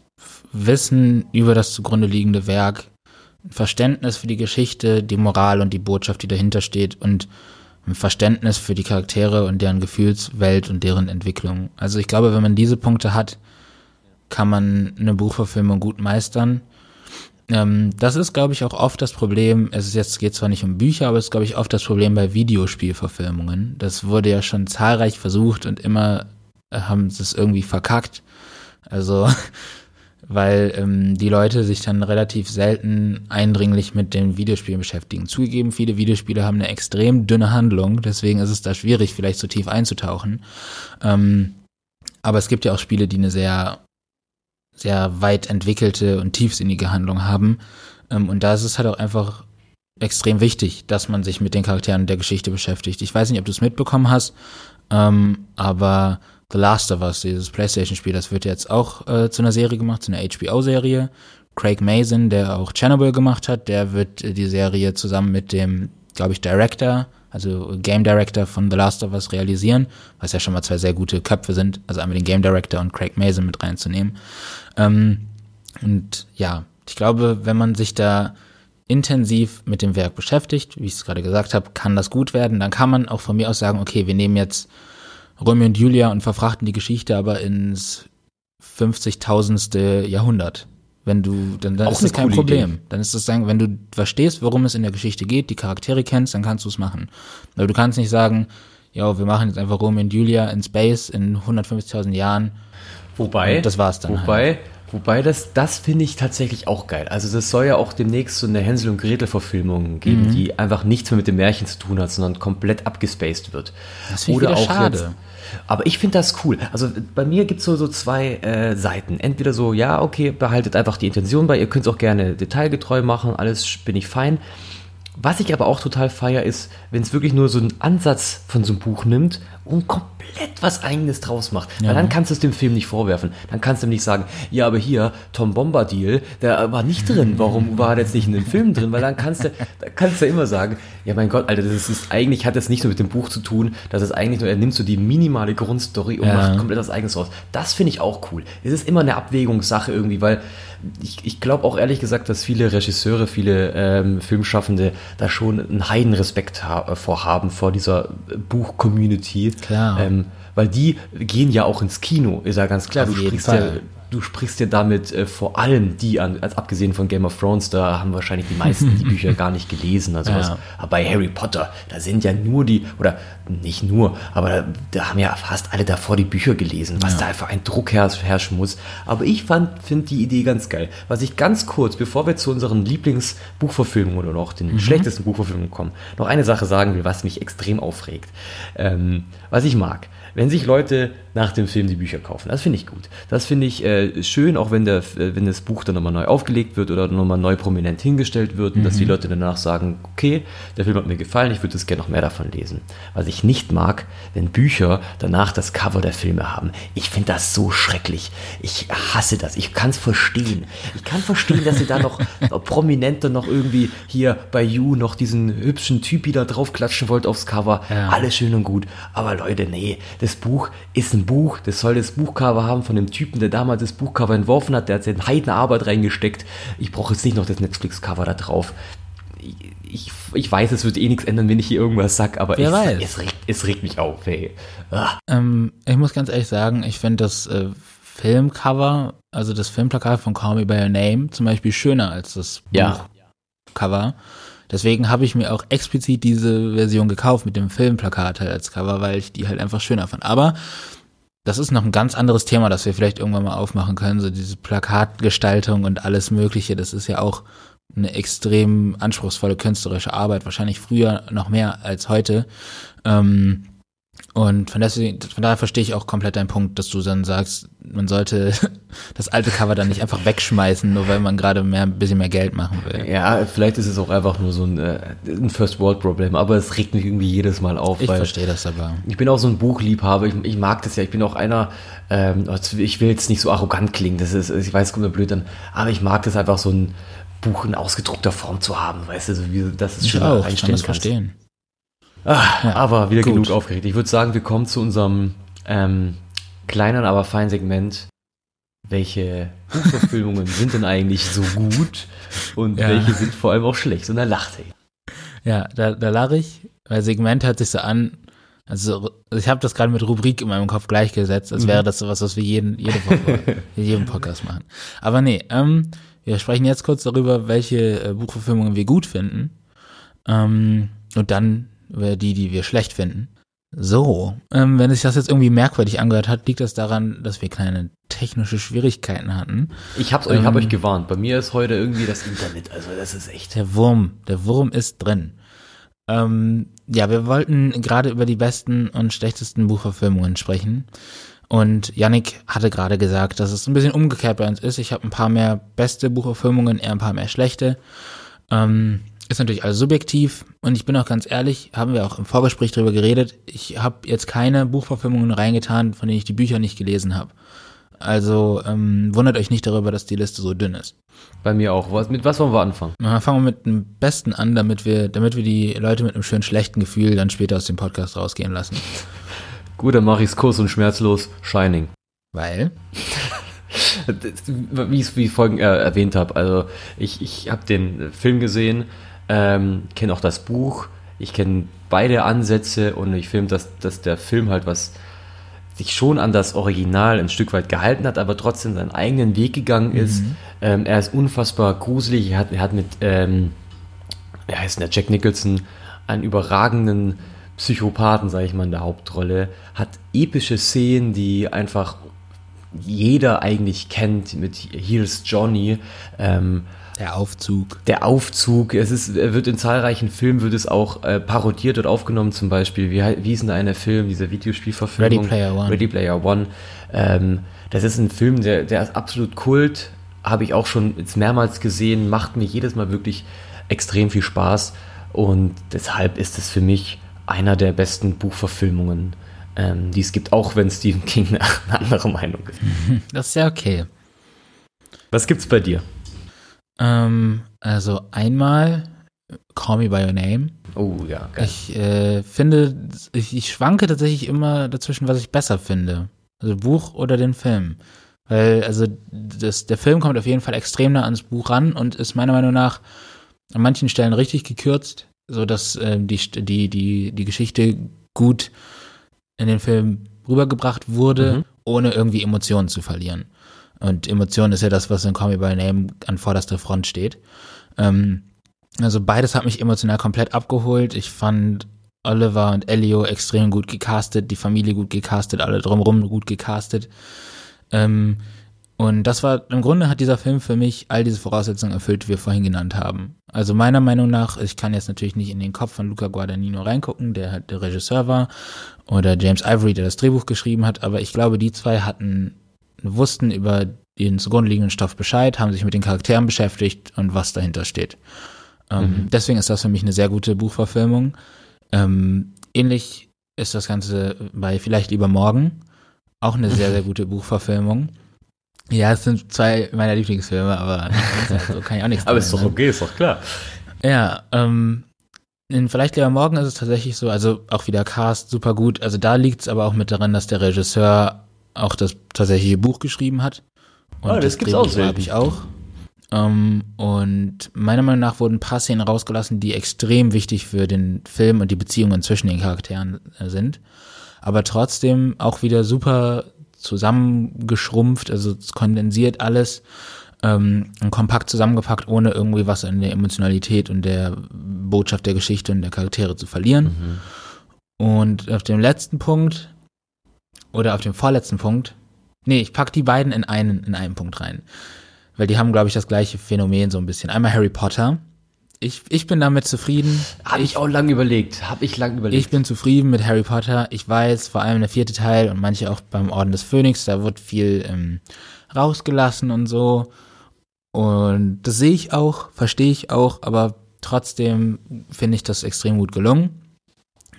[SPEAKER 1] Wissen über das zugrunde liegende Werk, ein Verständnis für die Geschichte, die Moral und die Botschaft, die dahinter steht und ein Verständnis für die Charaktere und deren Gefühlswelt und deren Entwicklung. Also ich glaube, wenn man diese Punkte hat, kann man eine Buchverfilmung gut meistern. Ähm, das ist, glaube ich, auch oft das Problem. Es ist jetzt geht zwar nicht um Bücher, aber es ist, glaube ich, oft das Problem bei Videospielverfilmungen. Das wurde ja schon zahlreich versucht und immer äh, haben sie es irgendwie verkackt. Also, weil ähm, die Leute sich dann relativ selten eindringlich mit den Videospielen beschäftigen. Zugegeben, viele Videospiele haben eine extrem dünne Handlung, deswegen ist es da schwierig, vielleicht so tief einzutauchen. Ähm, aber es gibt ja auch Spiele, die eine sehr sehr weit entwickelte und tiefsinnige Handlung haben. Ähm, und da ist es halt auch einfach extrem wichtig, dass man sich mit den Charakteren der Geschichte beschäftigt. Ich weiß nicht, ob du es mitbekommen hast, ähm, aber The Last of Us, dieses PlayStation-Spiel, das wird jetzt auch äh, zu einer Serie gemacht, zu einer HBO-Serie. Craig Mason, der auch Chernobyl gemacht hat, der wird äh, die Serie zusammen mit dem, glaube ich, Director, also Game Director von The Last of Us realisieren, was ja schon mal zwei sehr gute Köpfe sind, also einmal den Game Director und Craig Mason mit reinzunehmen. Ähm, und ja, ich glaube, wenn man sich da intensiv mit dem Werk beschäftigt, wie ich es gerade gesagt habe, kann das gut werden. Dann kann man auch von mir aus sagen, okay, wir nehmen jetzt Romeo und Julia und verfrachten die Geschichte aber ins 50.000. Jahrhundert. Wenn du, dann, dann
[SPEAKER 2] Auch
[SPEAKER 1] ist das kein Problem.
[SPEAKER 2] Idee.
[SPEAKER 1] Dann ist das sagen, wenn du verstehst, worum es in der Geschichte geht, die Charaktere kennst, dann kannst du es machen. Aber du kannst nicht sagen, ja, wir machen jetzt einfach Romeo und Julia in Space in 150.000 Jahren.
[SPEAKER 2] Wobei,
[SPEAKER 1] Und das war's dann halt.
[SPEAKER 2] Wobei, das, das finde ich tatsächlich auch geil. Also das soll ja auch demnächst so eine Hänsel und Gretel Verfilmung geben,
[SPEAKER 1] Mhm.
[SPEAKER 2] die einfach nichts mehr mit dem Märchen zu tun hat, sondern komplett abgespaced wird.
[SPEAKER 1] Das finde ich wieder schade.
[SPEAKER 2] aber ich finde das cool. Also bei mir gibt es so, so zwei äh, Seiten. Entweder so, ja, okay, behaltet einfach die Intention bei, ihr könnt es auch gerne detailgetreu machen, alles bin ich fein. Was ich aber auch total feier ist, wenn es wirklich nur so einen Ansatz von so einem Buch nimmt und komplett was Eigenes draus macht.
[SPEAKER 1] Ja.
[SPEAKER 2] Weil dann kannst du es dem Film nicht vorwerfen. Dann kannst du ihm nicht sagen, ja, aber hier, Tom Bombadil, der war nicht drin. Warum war der jetzt nicht in dem Film drin? Weil dann kannst du, da kannst du immer sagen, ja, mein Gott, Alter, das ist eigentlich, hat das nicht nur mit dem Buch zu tun, das ist eigentlich nur, er nimmt so die minimale Grundstory und
[SPEAKER 1] Ja.
[SPEAKER 2] macht komplett was Eigenes raus. Das finde ich auch cool. Es ist immer eine Abwägungssache irgendwie, weil ich, ich glaube auch ehrlich gesagt, dass viele Regisseure, viele ähm, Filmschaffende da schon einen Heidenrespekt ha vorhaben vor dieser Buch-Community.
[SPEAKER 1] Klar.
[SPEAKER 2] Ähm, weil die gehen ja auch ins Kino, ist ja ganz klar.
[SPEAKER 1] Auf
[SPEAKER 2] du sprichst ja, du sprichst ja damit äh, vor allem die an, als abgesehen von Game of Thrones, da haben wahrscheinlich die meisten die Bücher gar nicht gelesen. Also
[SPEAKER 1] Ja.
[SPEAKER 2] was, aber bei Harry Potter, da sind ja nur die, oder nicht nur, aber da, da haben ja fast alle davor die Bücher gelesen, was da einfach ein Druck herrsch, herrschen muss. Aber ich fand, finde die Idee ganz geil. Was ich ganz kurz, bevor wir zu unseren Lieblingsbuchverfilmungen oder noch den schlechtesten Buchverfilmungen kommen, noch eine Sache sagen will, was mich extrem aufregt. Ähm, was ich mag. Wenn sich Leute nach dem Film die Bücher kaufen, das finde ich gut. Das finde ich äh, schön, auch wenn, der, äh, wenn das Buch dann nochmal neu aufgelegt wird oder nochmal neu prominent hingestellt wird und dass die Leute danach sagen, okay, der Film hat mir gefallen, ich würde das gerne noch mehr davon lesen. Was ich nicht mag, wenn Bücher danach das Cover der Filme haben. Ich finde das so schrecklich. Ich hasse das. Ich kann es verstehen. Ich kann verstehen, dass ihr da noch prominenter noch irgendwie hier bei You noch diesen hübschen Typi da draufklatschen wollt aufs Cover.
[SPEAKER 1] Ja.
[SPEAKER 2] Alles schön und gut. Aber Leute, nee, das Buch ist ein Buch. Das soll das Buchcover haben von dem Typen, der damals das Buchcover entworfen hat. Der hat seine Heidenarbeit reingesteckt. Ich brauche jetzt nicht noch das Netflix-Cover da drauf. Ich, ich weiß, es wird eh nichts ändern, wenn ich hier irgendwas sag, aber
[SPEAKER 1] Wer
[SPEAKER 2] ich,
[SPEAKER 1] weiß.
[SPEAKER 2] Es, regt, es regt mich auf, ey. Ah.
[SPEAKER 1] Ähm, ich muss ganz ehrlich sagen, ich finde das äh, Filmcover, also das Filmplakat von Call Me By Your Name zum Beispiel schöner als das
[SPEAKER 2] Ja.
[SPEAKER 1] Buchcover. Deswegen habe ich mir auch explizit diese Version gekauft mit dem Filmplakat halt als Cover, weil ich die halt einfach schöner fand. Aber das ist noch ein ganz anderes Thema, das wir vielleicht irgendwann mal aufmachen können. So diese Plakatgestaltung und alles Mögliche, das ist ja auch eine extrem anspruchsvolle künstlerische Arbeit, wahrscheinlich früher noch mehr als heute. Ähm, und von, deswegen, von daher verstehe ich auch komplett deinen Punkt, dass du dann sagst, man sollte das alte Cover dann nicht einfach wegschmeißen, nur weil man gerade mehr, ein bisschen mehr Geld machen will.
[SPEAKER 2] Ja, vielleicht ist es auch einfach nur so ein, äh, ein First-World-Problem, aber es regt mich irgendwie jedes Mal auf.
[SPEAKER 1] Ich verstehe das aber.
[SPEAKER 2] Ich bin auch so ein Buchliebhaber, ich, ich mag das ja, ich bin auch einer, ähm, ich will jetzt nicht so arrogant klingen, das ist, ich weiß, es kommt mir blöd an, aber ich mag das einfach so ein Buch in ausgedruckter Form zu haben, weißt du, so wie das ist
[SPEAKER 1] Ich
[SPEAKER 2] schön
[SPEAKER 1] auch, ich kann
[SPEAKER 2] einstellen
[SPEAKER 1] das
[SPEAKER 2] kannst.
[SPEAKER 1] verstehen.
[SPEAKER 2] Ah, aber wieder
[SPEAKER 1] gut.
[SPEAKER 2] genug aufgeregt. Ich würde sagen, wir kommen zu unserem ähm, kleinen, aber feinen Segment. Welche Buchverfilmungen sind denn eigentlich so gut und
[SPEAKER 1] Ja.
[SPEAKER 2] welche sind vor allem auch schlecht? Und dann lacht er.
[SPEAKER 1] Ja, da, da lache ich, weil Segment hört sich so an, also ich habe das gerade mit Rubrik in meinem Kopf gleichgesetzt, als wäre das sowas, was wir jeden, jede Woche, in jedem Podcast machen. Aber nee, ähm, wir sprechen jetzt kurz darüber, welche äh, Buchverfilmungen wir gut finden ähm, und dann über die, die wir schlecht finden. So, ähm, wenn sich das jetzt irgendwie merkwürdig angehört hat, liegt das daran, dass wir kleine technische Schwierigkeiten hatten.
[SPEAKER 2] Ich hab's euch, hab
[SPEAKER 1] Ähm.
[SPEAKER 2] euch gewarnt. Bei mir ist heute irgendwie das Internet, also das ist echt.
[SPEAKER 1] Der Wurm, der Wurm ist drin. Ähm, ja, wir wollten gerade über die besten und schlechtesten Buchverfilmungen sprechen. Und Yannick hatte gerade gesagt, dass es ein bisschen umgekehrt bei uns ist. Ich habe ein paar mehr beste Buchverfilmungen, er ein paar mehr schlechte. Ähm, ist natürlich alles subjektiv. Und ich bin auch ganz ehrlich, haben wir auch im Vorgespräch drüber geredet. Ich habe jetzt keine Buchverfilmungen reingetan, von denen ich die Bücher nicht gelesen habe. Also ähm, wundert euch nicht darüber, dass die Liste so dünn ist.
[SPEAKER 2] Bei mir auch. Was, mit was wollen wir anfangen?
[SPEAKER 1] Na, fangen wir mit dem Besten an, damit wir, damit wir die Leute mit einem schönen schlechten Gefühl dann später aus dem Podcast rausgehen lassen.
[SPEAKER 2] Gut, dann mache ich's kurz und schmerzlos. Shining.
[SPEAKER 1] Weil,
[SPEAKER 2] Wie ich es wie folgen äh, erwähnt habe, also ich, ich habe den Film gesehen, ähm, kenne auch das Buch, ich kenne beide Ansätze und ich finde, dass, dass der Film halt was sich schon an das Original ein Stück weit gehalten hat, aber trotzdem seinen eigenen Weg gegangen ist. Mhm. Ähm, er ist unfassbar gruselig. Er hat, er hat mit, ähm, wie heißt der, Jack Nicholson, einen überragenden Psychopathen, sage ich mal, in der Hauptrolle. Hat epische Szenen, die einfach jeder eigentlich kennt, mit Here's Johnny. Ähm,
[SPEAKER 1] der Aufzug.
[SPEAKER 2] Der Aufzug. Es ist, wird in zahlreichen Filmen wird es auch äh, parodiert und aufgenommen, zum Beispiel. Wie, wie ist denn der eine Film, dieser Videospielverfilmung?
[SPEAKER 1] Ready Player One.
[SPEAKER 2] Ready Player One. Ähm, das ist ein Film, der, der ist absolut Kult. Habe ich auch schon jetzt mehrmals gesehen. Macht mir jedes Mal wirklich extrem viel Spaß. Und deshalb ist es für mich einer der besten Buchverfilmungen, ähm, die es gibt, auch wenn Stephen King eine andere Meinung ist.
[SPEAKER 1] Das ist ja okay.
[SPEAKER 2] Was gibt's bei dir?
[SPEAKER 1] Ähm, also einmal Call Me By Your Name.
[SPEAKER 2] Oh ja,
[SPEAKER 1] geil. Ich äh, finde, ich, ich schwanke tatsächlich immer dazwischen, was ich besser finde. Also Buch oder den Film. Weil, also das, der Film kommt auf jeden Fall extrem nah ans Buch ran und ist meiner Meinung nach an manchen Stellen richtig gekürzt, sodass äh, die, die, die, die Geschichte gut in den Film rübergebracht wurde, mhm. ohne irgendwie Emotionen zu verlieren. Und Emotion ist ja das, was in Call By Name an vorderster Front steht. Ähm, also beides hat mich emotional komplett abgeholt. Ich fand Oliver und Elio extrem gut gecastet, die Familie gut gecastet, alle drumherum gut gecastet. Ähm, und das war, im Grunde hat dieser Film für mich all diese Voraussetzungen erfüllt, die wir vorhin genannt haben. Also meiner Meinung nach, ich kann jetzt natürlich nicht in den Kopf von Luca Guadagnino reingucken, der halt der Regisseur war, oder James Ivory, der das Drehbuch geschrieben hat, aber ich glaube, die zwei hatten wussten über den zugrunde liegenden Stoff Bescheid, haben sich mit den Charakteren beschäftigt und was dahinter steht. Ähm, mhm. Deswegen ist das für mich eine sehr gute Buchverfilmung. Ähm, ähnlich ist das Ganze bei Vielleicht lieber morgen. Auch eine sehr, sehr gute Buchverfilmung. Ja, es sind zwei meiner Lieblingsfilme, aber so kann ich auch nichts
[SPEAKER 2] Aber ist doch okay, ist doch klar.
[SPEAKER 1] Ja, ähm, in Vielleicht lieber morgen ist es tatsächlich so, also auch wieder Cast super gut. Also da liegt es aber auch mit daran, dass der Regisseur auch das tatsächliche Buch geschrieben hat.
[SPEAKER 2] Und ah, das, das gibt's auch
[SPEAKER 1] so. habe ich auch. Ähm, und meiner Meinung nach wurden ein paar Szenen rausgelassen, die extrem wichtig für den Film und die Beziehungen zwischen den Charakteren äh, sind. Aber trotzdem auch wieder super zusammengeschrumpft, also kondensiert alles ähm, kompakt zusammengepackt, ohne irgendwie was an der Emotionalität und der Botschaft der Geschichte und der Charaktere zu verlieren. Mhm. Und auf dem letzten Punkt oder auf dem vorletzten Punkt. Nee, ich pack die beiden in einen, in einen Punkt rein. Weil die haben, glaube ich, das gleiche Phänomen so ein bisschen. Einmal Harry Potter. Ich, ich bin damit zufrieden.
[SPEAKER 2] Habe ich, ich auch lang überlegt. Habe ich lang überlegt.
[SPEAKER 1] Ich bin zufrieden mit Harry Potter. Ich weiß, vor allem der vierte Teil und manche auch beim Orden des Phönix, da wird viel ähm, rausgelassen und so. Und das sehe ich auch, verstehe ich auch, aber trotzdem finde ich das extrem gut gelungen.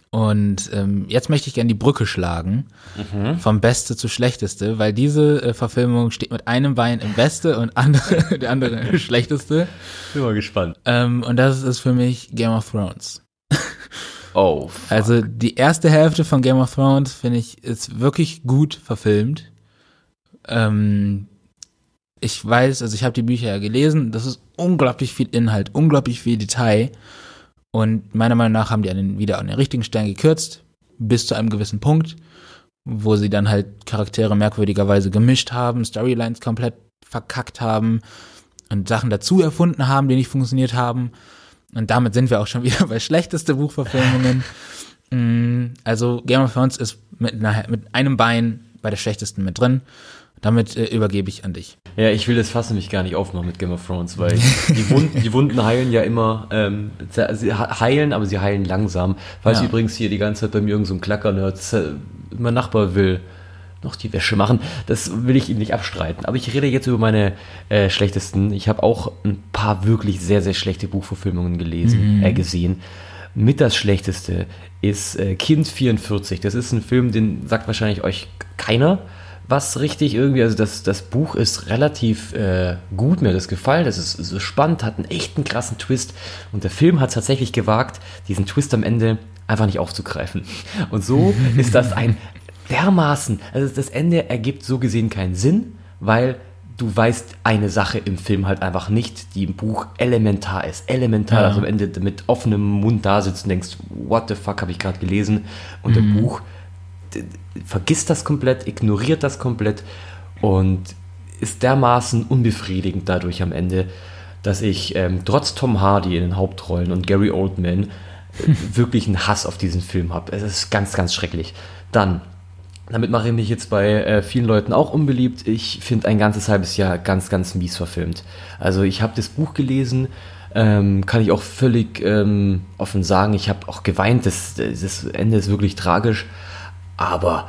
[SPEAKER 1] Und ähm, jetzt möchte ich gerne die Brücke schlagen, mhm. vom Beste zu Schlechteste, weil diese äh, Verfilmung steht mit einem Bein im Beste und andere, der andere im Schlechteste.
[SPEAKER 2] Bin mal gespannt.
[SPEAKER 1] Ähm, und das ist für mich Game of Thrones.
[SPEAKER 2] Oh. Fuck.
[SPEAKER 1] Also die erste Hälfte von Game of Thrones finde ich ist wirklich gut verfilmt. Ähm, ich weiß, also ich habe die Bücher ja gelesen, das ist unglaublich viel Inhalt, unglaublich viel Detail. Und meiner Meinung nach haben die an den, wieder an den richtigen Stellen gekürzt, bis zu einem gewissen Punkt, wo sie dann halt Charaktere merkwürdigerweise gemischt haben, Storylines komplett verkackt haben und Sachen dazu erfunden haben, die nicht funktioniert haben. Und damit sind wir auch schon wieder bei schlechteste Buchverfilmungen. Mm, also Game of Thrones ist mit, einer, mit einem Bein bei der schlechtesten mit drin. Damit äh, übergebe ich an dich.
[SPEAKER 2] Ja, ich will das Fass nämlich gar nicht aufmachen mit Game of Thrones, weil die Wunden, die Wunden heilen ja immer, ähm, sie heilen, aber sie heilen langsam. Falls ja. übrigens hier die ganze Zeit bei mir irgend so ein Klackern hört, mein Nachbar will noch die Wäsche machen. Das will ich ihm nicht abstreiten. Aber ich rede jetzt über meine äh, schlechtesten. Ich habe auch ein paar wirklich sehr, sehr schlechte Buchverfilmungen gelesen, mhm. äh, gesehen. Mit das schlechteste ist äh, Kind 44. Das ist ein Film, den sagt wahrscheinlich euch keiner was richtig irgendwie, also das, das Buch ist relativ äh, gut, mir hat das gefallen, das ist so spannend, hat einen echten krassen Twist und der Film hat tatsächlich gewagt, diesen Twist am Ende einfach nicht aufzugreifen. Und so ist das ein dermaßen, also das Ende ergibt so gesehen keinen Sinn, weil du weißt eine Sache im Film halt einfach nicht, die im Buch elementar ist. Elementar, ja. dass du am Ende mit offenem Mund da sitzt und denkst, what the fuck habe ich gerade gelesen? Und mhm. im Buch vergisst das komplett, ignoriert das komplett und ist dermaßen unbefriedigend dadurch am Ende, dass ich ähm, trotz Tom Hardy in den Hauptrollen und Gary Oldman äh, wirklich einen Hass auf diesen Film habe. Es ist ganz, ganz schrecklich. Dann, damit mache ich mich jetzt bei äh, vielen Leuten auch unbeliebt. Ich finde ein ganzes halbes Jahr ganz, ganz mies verfilmt. Also ich habe das Buch gelesen, ähm, kann ich auch völlig ähm, offen sagen. Ich habe auch geweint. Das, das Ende ist wirklich tragisch. Aber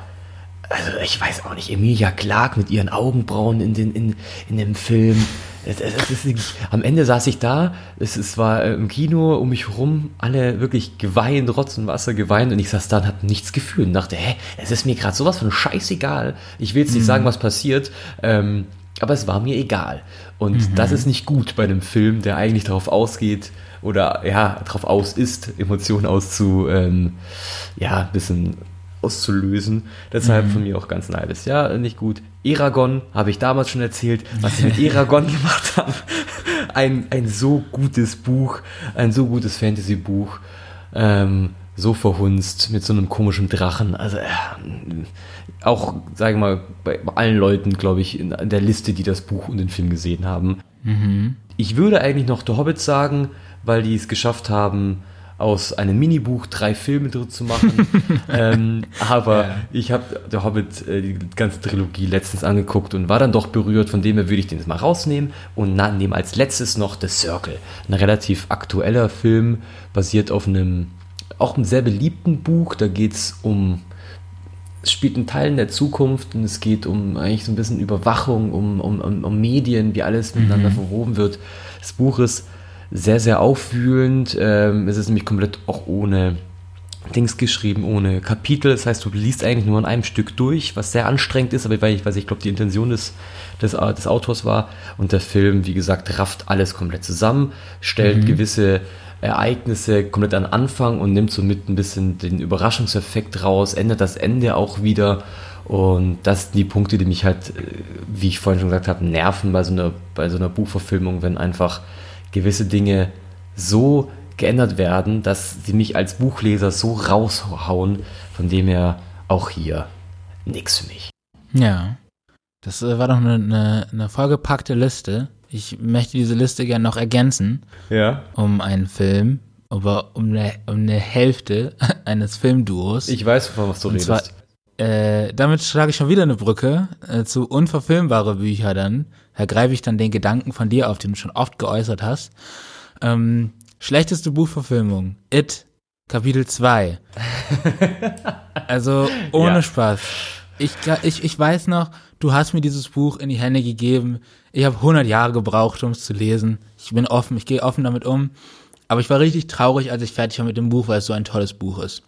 [SPEAKER 2] also ich weiß auch nicht, Emilia Clark mit ihren Augenbrauen in, den, in, in dem Film. Das, das ist, am Ende saß ich da, es, es war äh, im Kino um mich herum, alle wirklich geweint, Rotz und Wasser geweint und ich saß da und hatte nichts gefühlt und dachte, hä, es ist mir gerade sowas von scheißegal. Ich will jetzt nicht mhm. sagen, was passiert, ähm, aber es war mir egal. Und mhm. das ist nicht gut bei einem Film, der eigentlich darauf ausgeht, oder ja, darauf aus ist, Emotionen auszu, ähm, ja, ein bisschen auszulösen. Deshalb mhm. von mir auch ganz ein halbes Jahr nicht gut. Eragon habe ich damals schon erzählt, was sie mit Eragon gemacht haben. Ein, ein so gutes Buch, ein so gutes Fantasy-Buch. Ähm, so verhunzt mit so einem komischen Drachen. Also äh, auch, sagen wir mal, bei allen Leuten, glaube ich, in der Liste, die das Buch und den Film gesehen haben. Mhm. Ich würde eigentlich noch The Hobbit sagen, weil die es geschafft haben, aus einem Minibuch drei Filme drin zu machen. ähm, aber ja. ich habe der Hobbit äh, die ganze Trilogie letztens angeguckt und war dann doch berührt. Von dem her würde ich den jetzt mal rausnehmen und nehme als letztes noch The Circle. Ein relativ aktueller Film, basiert auf einem auch einem sehr beliebten Buch. Da geht es um es spielt in Teilen der Zukunft und es geht um eigentlich so ein bisschen Überwachung, um, um, um, um Medien, wie alles miteinander mhm. verwoben wird. Das Buch ist sehr, sehr aufwühlend. Ähm, es ist nämlich komplett auch ohne Dings geschrieben, ohne Kapitel. Das heißt, du liest eigentlich nur in einem Stück durch, was sehr anstrengend ist, aber weil ich, weiß, ich glaube, die Intention des, des, des Autors war. Und der Film, wie gesagt, rafft alles komplett zusammen, stellt mhm. gewisse Ereignisse komplett an Anfang und nimmt somit ein bisschen den Überraschungseffekt raus, ändert das Ende auch wieder. Und das sind die Punkte, die mich halt, äh, wie ich vorhin schon gesagt habe, nerven bei so einer, bei so einer Buchverfilmung, wenn einfach gewisse Dinge so geändert werden, dass sie mich als Buchleser so raushauen, von dem her auch hier nichts für mich.
[SPEAKER 1] Ja, das äh, war doch eine, eine, eine vollgepackte Liste. Ich möchte diese Liste gerne noch ergänzen.
[SPEAKER 2] Ja.
[SPEAKER 1] Um einen Film, aber um eine, um eine Hälfte eines Filmduos.
[SPEAKER 2] Ich weiß, von was du Und redest.
[SPEAKER 1] Äh, damit schlage ich schon wieder eine Brücke äh, zu unverfilmbare Bücher dann. Da greife ich dann den Gedanken von dir auf, den du schon oft geäußert hast. Ähm, schlechteste Buchverfilmung. It, Kapitel 2. also ohne ja. Spaß. Ich, ich, ich weiß noch, du hast mir dieses Buch in die Hände gegeben. Ich habe 100 Jahre gebraucht, um es zu lesen. Ich bin offen, ich gehe offen damit um. Aber ich war richtig traurig, als ich fertig war mit dem Buch, weil es so ein tolles Buch ist.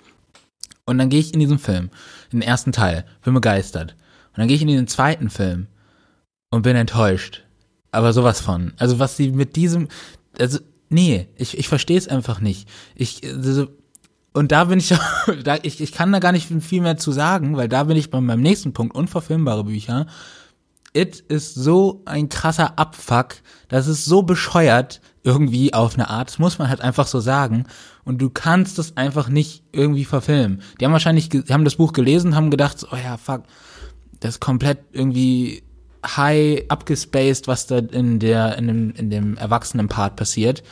[SPEAKER 1] Und dann gehe ich in diesen Film, in den ersten Teil, bin begeistert. Und dann gehe ich in den zweiten Film und bin enttäuscht. Aber sowas von. Also was sie mit diesem, also nee, ich, ich verstehe es einfach nicht. Ich, also, und da bin ich, da, ich, ich kann da gar nicht viel mehr zu sagen, weil da bin ich bei meinem nächsten Punkt, unverfilmbare Bücher. It ist so ein krasser Abfuck, das ist so bescheuert, irgendwie auf eine Art, das muss man halt einfach so sagen. Und du kannst es einfach nicht irgendwie verfilmen. Die haben wahrscheinlich, die haben das Buch gelesen, haben gedacht, oh ja, fuck, das ist komplett irgendwie high abgespaced, was da in der, in dem, in dem Erwachsenen-Part passiert.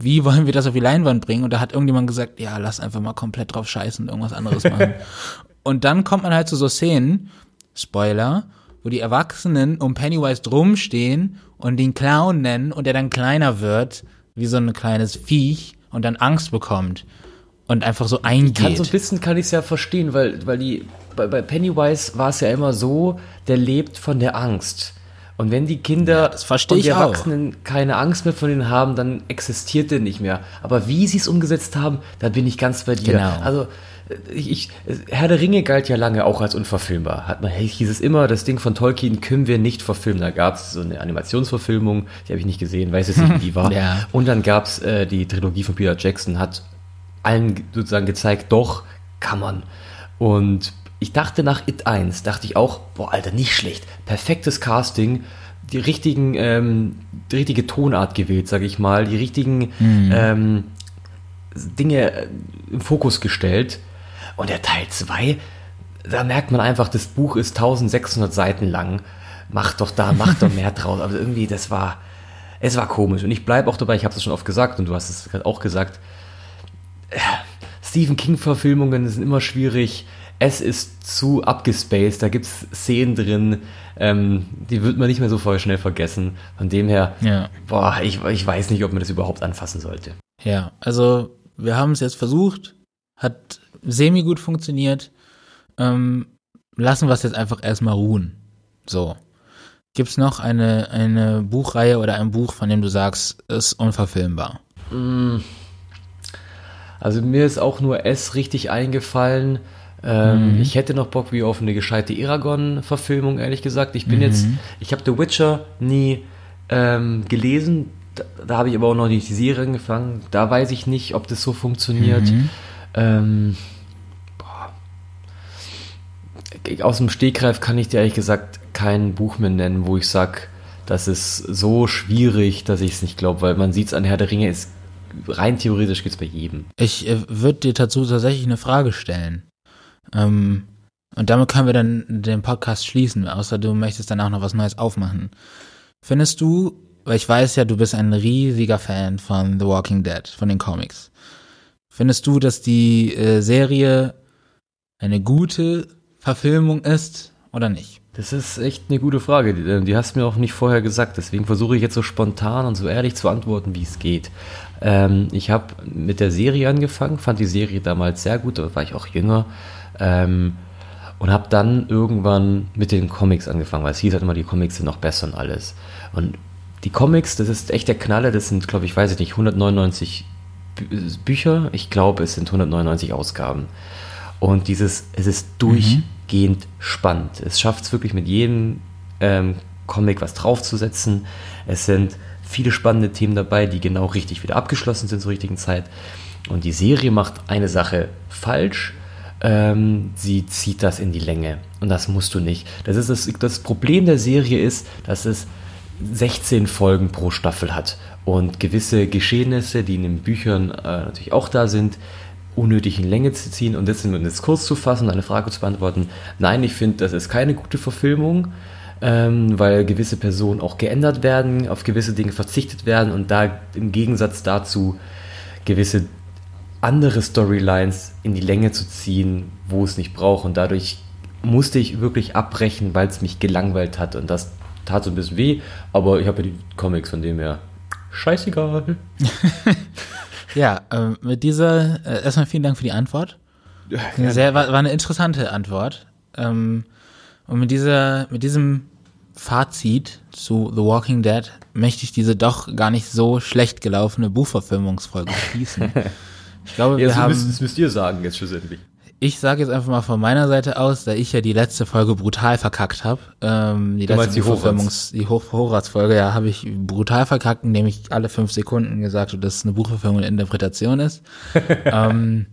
[SPEAKER 1] Wie wollen wir das auf die Leinwand bringen? Und da hat irgendjemand gesagt, ja, lass einfach mal komplett drauf scheißen und irgendwas anderes machen. und dann kommt man halt zu so Szenen, Spoiler, wo die Erwachsenen um Pennywise drumstehen und den Clown nennen und er dann kleiner wird, wie so ein kleines Viech und dann Angst bekommt und einfach so eingeht.
[SPEAKER 2] Kann so ein bisschen kann ich es ja verstehen, weil, weil die, bei, bei Pennywise war es ja immer so, der lebt von der Angst. Und wenn die Kinder
[SPEAKER 1] ja, und die
[SPEAKER 2] Erwachsenen auch. keine Angst mehr von ihnen haben, dann existiert der nicht mehr. Aber wie sie es umgesetzt haben, da bin ich ganz bei dir. Genau. Also ich, Herr der Ringe galt ja lange auch als unverfilmbar. Hat man, hieß es immer, das Ding von Tolkien können wir nicht verfilmen. Da gab es so eine Animationsverfilmung, die habe ich nicht gesehen, weiß jetzt nicht, wie die war. ja. Und dann gab es äh, die Trilogie von Peter Jackson, hat allen sozusagen gezeigt, doch, kann man. Und ich dachte nach It 1, dachte ich auch, boah, Alter, nicht schlecht. Perfektes Casting, die richtigen, ähm, die richtige Tonart gewählt, sage ich mal, die richtigen mhm. ähm, Dinge äh, im Fokus gestellt. Und der Teil 2, da merkt man einfach, das Buch ist 1600 Seiten lang. Mach doch da, mach doch mehr draus. Aber irgendwie, das war, es war komisch. Und ich bleibe auch dabei, ich habe es schon oft gesagt und du hast es gerade auch gesagt. Stephen King-Verfilmungen sind immer schwierig. Es ist zu abgespaced, da gibt es Szenen drin, ähm, die wird man nicht mehr so voll schnell vergessen. Von dem her,
[SPEAKER 1] Ja.
[SPEAKER 2] boah, ich, ich weiß nicht, ob man das überhaupt anfassen sollte.
[SPEAKER 1] Ja, also wir haben es jetzt versucht, hat semi gut funktioniert. Ähm, lassen wir es jetzt einfach erstmal ruhen. So. Gibt's noch eine, eine Buchreihe oder ein Buch, von dem du sagst, ist unverfilmbar?
[SPEAKER 2] Also mir ist auch nur S richtig eingefallen. Ähm, Ich hätte noch Bock wie auf eine gescheite Eragon-Verfilmung, ehrlich gesagt. Ich bin jetzt, ich habe The Witcher nie ähm, gelesen. Da, da habe ich aber auch noch nicht die Serie angefangen. Da weiß ich nicht, ob das so funktioniert. Ähm, boah. Aus dem Stegreif kann ich dir ehrlich gesagt kein Buch mehr nennen, wo ich sage, das ist so schwierig, dass ich es nicht glaube, weil man sieht es an Herr der Ringe, ist rein theoretisch geht es bei jedem.
[SPEAKER 1] Ich äh, würde dir dazu tatsächlich eine Frage stellen. Ähm, und damit können wir dann den Podcast schließen, außer du möchtest danach noch was Neues aufmachen. Findest du, weil ich weiß ja, du bist ein riesiger Fan von The Walking Dead, von den Comics. Findest du, dass die äh, Serie eine gute Verfilmung ist oder nicht?
[SPEAKER 2] Das ist echt eine gute Frage. Die, äh, die hast du mir auch nicht vorher gesagt. Deswegen versuche ich jetzt so spontan und so ehrlich zu antworten, wie es geht. Ähm, ich habe mit der Serie angefangen, fand die Serie damals sehr gut, da war ich auch jünger. Ähm, und habe dann irgendwann mit den Comics angefangen, weil es hieß halt immer, die Comics sind noch besser und alles. Und die Comics, das ist echt der Knaller, das sind, glaube ich, weiß ich nicht, 199 Bü Bücher. Ich glaube, es sind 199 Ausgaben. Und dieses, es ist durchgehend spannend. Es schafft es wirklich mit jedem ähm, Comic was draufzusetzen. Es sind viele spannende Themen dabei, die genau richtig wieder abgeschlossen sind zur richtigen Zeit. Und die Serie macht eine Sache falsch. Ähm, sie zieht das in die Länge. Und das musst du nicht. Das, ist das, das Problem der Serie ist, dass es 16 Folgen pro Staffel hat. Und gewisse Geschehnisse, die in den Büchern äh, natürlich auch da sind, unnötig in Länge zu ziehen und das in einen Diskurs zu fassen und eine Frage zu beantworten. Nein, ich finde, das ist keine gute Verfilmung, ähm, weil gewisse Personen auch geändert werden, auf gewisse Dinge verzichtet werden und da im Gegensatz dazu gewisse andere Storylines in die Länge zu ziehen, wo es nicht braucht. Und dadurch musste ich wirklich abbrechen, weil es mich gelangweilt hat. Und das tat so ein bisschen weh, aber ich habe ja die Comics, von dem her scheißegal.
[SPEAKER 1] Ja, ähm, mit dieser, äh, erstmal vielen Dank für die Antwort. Sehr, war, war eine interessante Antwort. Ähm, und mit dieser, mit diesem Fazit zu The Walking Dead möchte ich diese doch gar nicht so schlecht gelaufene Buchverfilmungsfolge schließen. Ich glaube, wir
[SPEAKER 2] Ja, das,
[SPEAKER 1] haben,
[SPEAKER 2] müsst, das müsst ihr sagen jetzt schlussendlich.
[SPEAKER 1] Ich sage jetzt einfach mal von meiner Seite aus, da ich ja die letzte Folge brutal verkackt habe. Ähm, die
[SPEAKER 2] Du
[SPEAKER 1] letzte
[SPEAKER 2] die
[SPEAKER 1] Buchverfilmungs, die Hoch Hochratsfolge, ja, habe ich brutal verkackt, indem ich alle fünf Sekunden gesagt habe, dass es eine Buchverfilmung und Interpretation ist. ähm,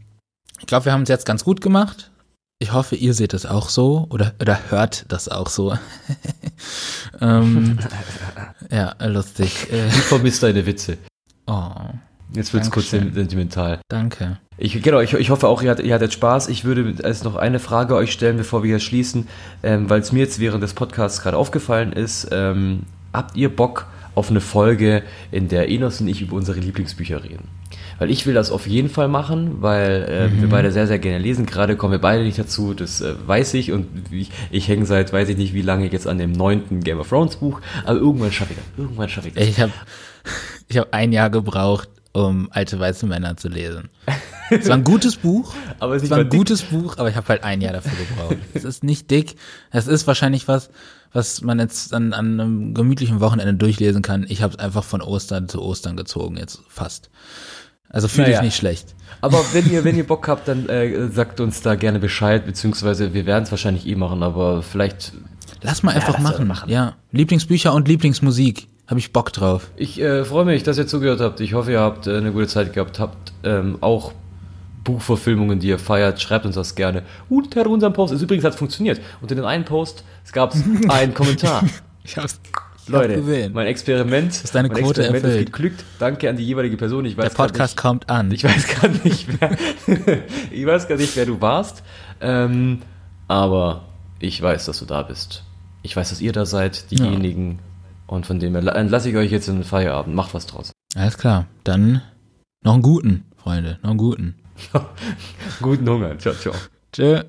[SPEAKER 1] ich glaube, wir haben es jetzt ganz gut gemacht. Ich hoffe, ihr seht es auch so oder, oder hört das auch so. ähm, ja, lustig.
[SPEAKER 2] Ich vermisse deine Witze.
[SPEAKER 1] oh,
[SPEAKER 2] Jetzt wird es kurz
[SPEAKER 1] Dankeschön.
[SPEAKER 2] sentimental.
[SPEAKER 1] danke.
[SPEAKER 2] Ich, genau, ich, ich hoffe auch, ihr hattet, ihr hattet Spaß. Ich würde als noch eine Frage euch stellen, bevor wir hier schließen, ähm, weil es mir jetzt während des Podcasts gerade aufgefallen ist. Ähm, habt ihr Bock auf eine Folge, in der Enos und ich über unsere Lieblingsbücher reden? Weil ich will das auf jeden Fall machen, weil äh, wir beide sehr, sehr gerne lesen. Gerade kommen wir beide nicht dazu, das äh, weiß ich. Und ich, ich hänge seit, weiß ich nicht wie lange, jetzt an dem neunten Game of Thrones Buch. Aber irgendwann schaffe ich das. Irgendwann schaffe ich das.
[SPEAKER 1] Ich habe ich hab ein Jahr gebraucht, um alte weiße Männer zu lesen. Es war ein gutes Buch,
[SPEAKER 2] Aber es
[SPEAKER 1] es war ein
[SPEAKER 2] dick.
[SPEAKER 1] gutes Buch, aber ich habe halt ein Jahr dafür gebraucht. es ist nicht dick. Es ist wahrscheinlich was, was man jetzt an, an einem gemütlichen Wochenende durchlesen kann. Ich habe es einfach von Ostern zu Ostern gezogen, jetzt fast. Also fühle
[SPEAKER 2] Naja.
[SPEAKER 1] ich nicht schlecht.
[SPEAKER 2] Aber wenn ihr, wenn ihr Bock habt, dann äh, sagt uns da gerne Bescheid, beziehungsweise wir werden es wahrscheinlich eh machen, aber vielleicht.
[SPEAKER 1] Lass mal einfach
[SPEAKER 2] doch
[SPEAKER 1] machen.
[SPEAKER 2] machen.
[SPEAKER 1] Ja, Lieblingsbücher und Lieblingsmusik. Habe ich Bock drauf.
[SPEAKER 2] Ich äh, freue mich, dass ihr zugehört habt. Ich hoffe, ihr habt äh, eine gute Zeit gehabt, habt ähm, auch Buchverfilmungen, die ihr feiert. Schreibt uns das gerne unter unserem Post. Es übrigens hat funktioniert. Unter den einen Post es gab einen Kommentar.
[SPEAKER 1] Ich hab's
[SPEAKER 2] Leute, mein Experiment
[SPEAKER 1] ist deine
[SPEAKER 2] mein
[SPEAKER 1] Quote
[SPEAKER 2] Experiment
[SPEAKER 1] erfüllt.
[SPEAKER 2] ist geglückt. Danke an die jeweilige Person. Ich weiß
[SPEAKER 1] Der Podcast
[SPEAKER 2] grad
[SPEAKER 1] kommt an.
[SPEAKER 2] nicht, ich weiß gar nicht, wer, ich weiß gar nicht, wer du warst. Ähm, Aber ich weiß, dass du da bist. Ich weiß, dass ihr da seid, diejenigen. Ja. Und von dem her lasse ich euch jetzt in den Feierabend. Macht was draus.
[SPEAKER 1] Alles klar. Dann noch einen guten, Freunde. Noch einen guten.
[SPEAKER 2] guten Hunger. Ciao, ciao.
[SPEAKER 1] Tschö.